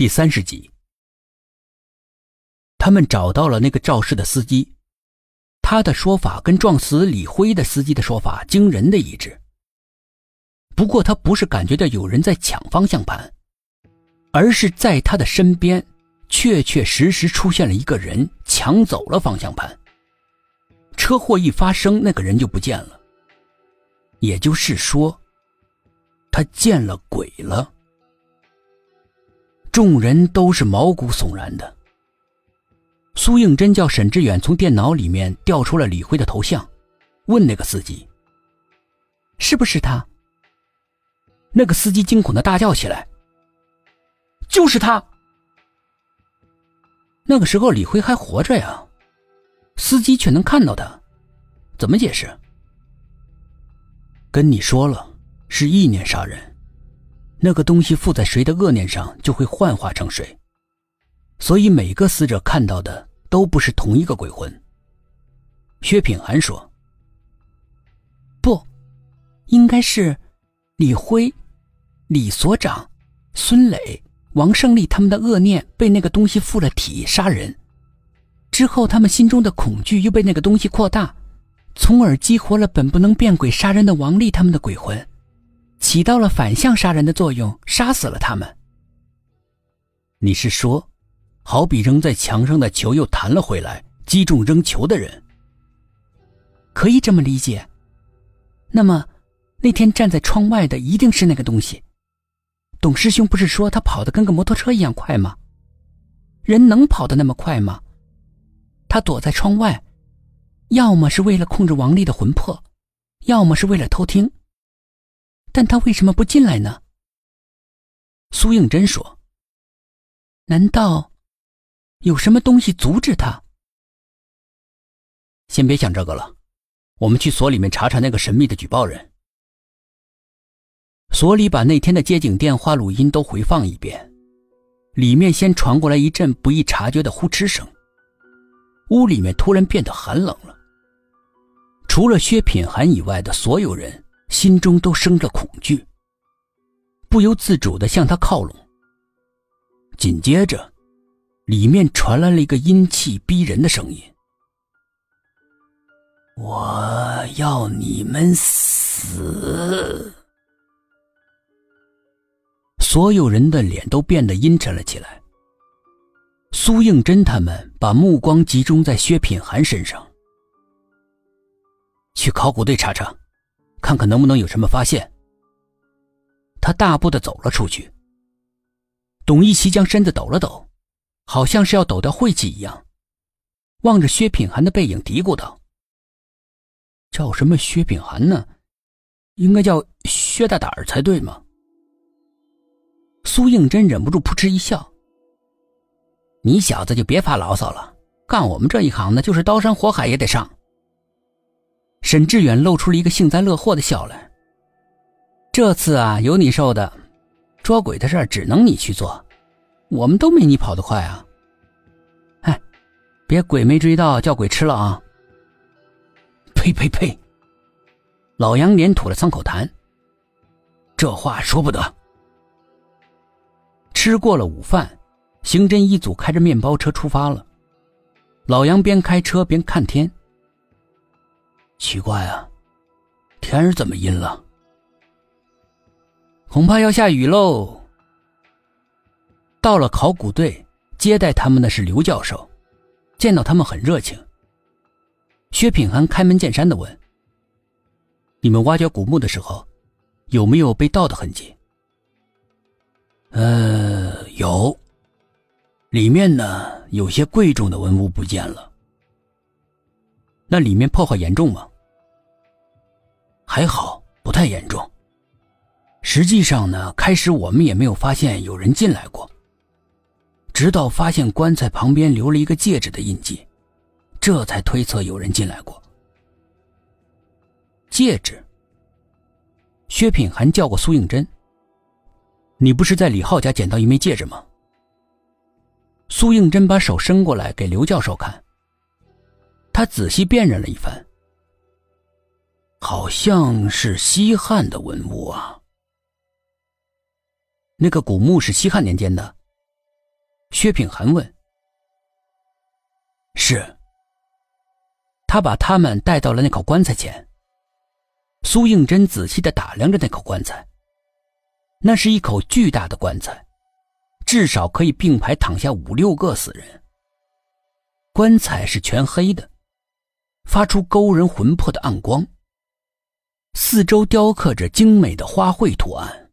第三十集，他们找到了那个肇事的司机，他的说法跟撞死李辉的司机的说法惊人的一致。不过他不是感觉到有人在抢方向盘，而是在他的身边，确确实实出现了一个人抢走了方向盘。车祸一发生，那个人就不见了。也就是说，他见了鬼了。众人都是毛骨悚然的。苏应真叫沈志远从电脑里面调出了李辉的头像，问那个司机：“是不是他？”那个司机惊恐的大叫起来：“就是他！”那个时候李辉还活着呀，司机却能看到他，怎么解释？跟你说了，是意念杀人。那个东西附在谁的恶念上，就会幻化成谁，所以每个死者看到的都不是同一个鬼魂。薛品涵说：“不，应该是李辉、李所长、孙磊、王胜利他们的恶念被那个东西附了体杀人，之后他们心中的恐惧又被那个东西扩大，从而激活了本不能变鬼杀人的王丽他们的鬼魂。”起到了反向杀人的作用，杀死了他们。你是说，好比扔在墙上的球又弹了回来，击中扔球的人？可以这么理解。那么，那天站在窗外的一定是那个东西。董师兄不是说他跑得跟个摩托车一样快吗？人能跑得那么快吗？他躲在窗外，要么是为了控制王丽的魂魄，要么是为了偷听。但他为什么不进来呢？苏应真说：“难道有什么东西阻止他？”先别想这个了，我们去所里面查查那个神秘的举报人。所里把那天的接警电话录音都回放一遍，里面先传过来一阵不易察觉的呼哧声，屋里面突然变得寒冷了。除了薛品涵以外的所有人。心中都生着恐惧，不由自主的向他靠拢。紧接着，里面传来了一个阴气逼人的声音：“我要你们死！”所有人的脸都变得阴沉了起来。苏应真他们把目光集中在薛品涵身上，去考古队查查。看看能不能有什么发现。他大步的走了出去。董一奇将身子抖了抖，好像是要抖掉晦气一样，望着薛品涵的背影嘀咕道：“叫什么薛品涵呢？应该叫薛大胆儿才对嘛。”苏应真忍不住扑哧一笑：“你小子就别发牢骚了，干我们这一行的，就是刀山火海也得上。”沈志远露出了一个幸灾乐祸的笑来。这次啊，有你受的，捉鬼的事儿只能你去做，我们都没你跑得快啊！哎，别鬼没追到叫鬼吃了啊！呸呸呸！老杨连吐了三口痰。这话说不得。吃过了午饭，刑侦一组开着面包车出发了。老杨边开车边看天。奇怪啊，天儿怎么阴了？恐怕要下雨喽。到了考古队，接待他们的是刘教授，见到他们很热情。薛品涵开门见山的问：“你们挖掘古墓的时候，有没有被盗的痕迹？”“呃，有，里面呢有些贵重的文物不见了。”“那里面破坏严重吗？”还好，不太严重。实际上呢，开始我们也没有发现有人进来过，直到发现棺材旁边留了一个戒指的印记，这才推测有人进来过。戒指。薛品涵叫过苏应真：“你不是在李浩家捡到一枚戒指吗？”苏应真把手伸过来给刘教授看，他仔细辨认了一番。好像是西汉的文物啊。那个古墓是西汉年间的，薛品涵问：“是。”他把他们带到了那口棺材前。苏应真仔细的打量着那口棺材，那是一口巨大的棺材，至少可以并排躺下五六个死人。棺材是全黑的，发出勾人魂魄的暗光。四周雕刻着精美的花卉图案。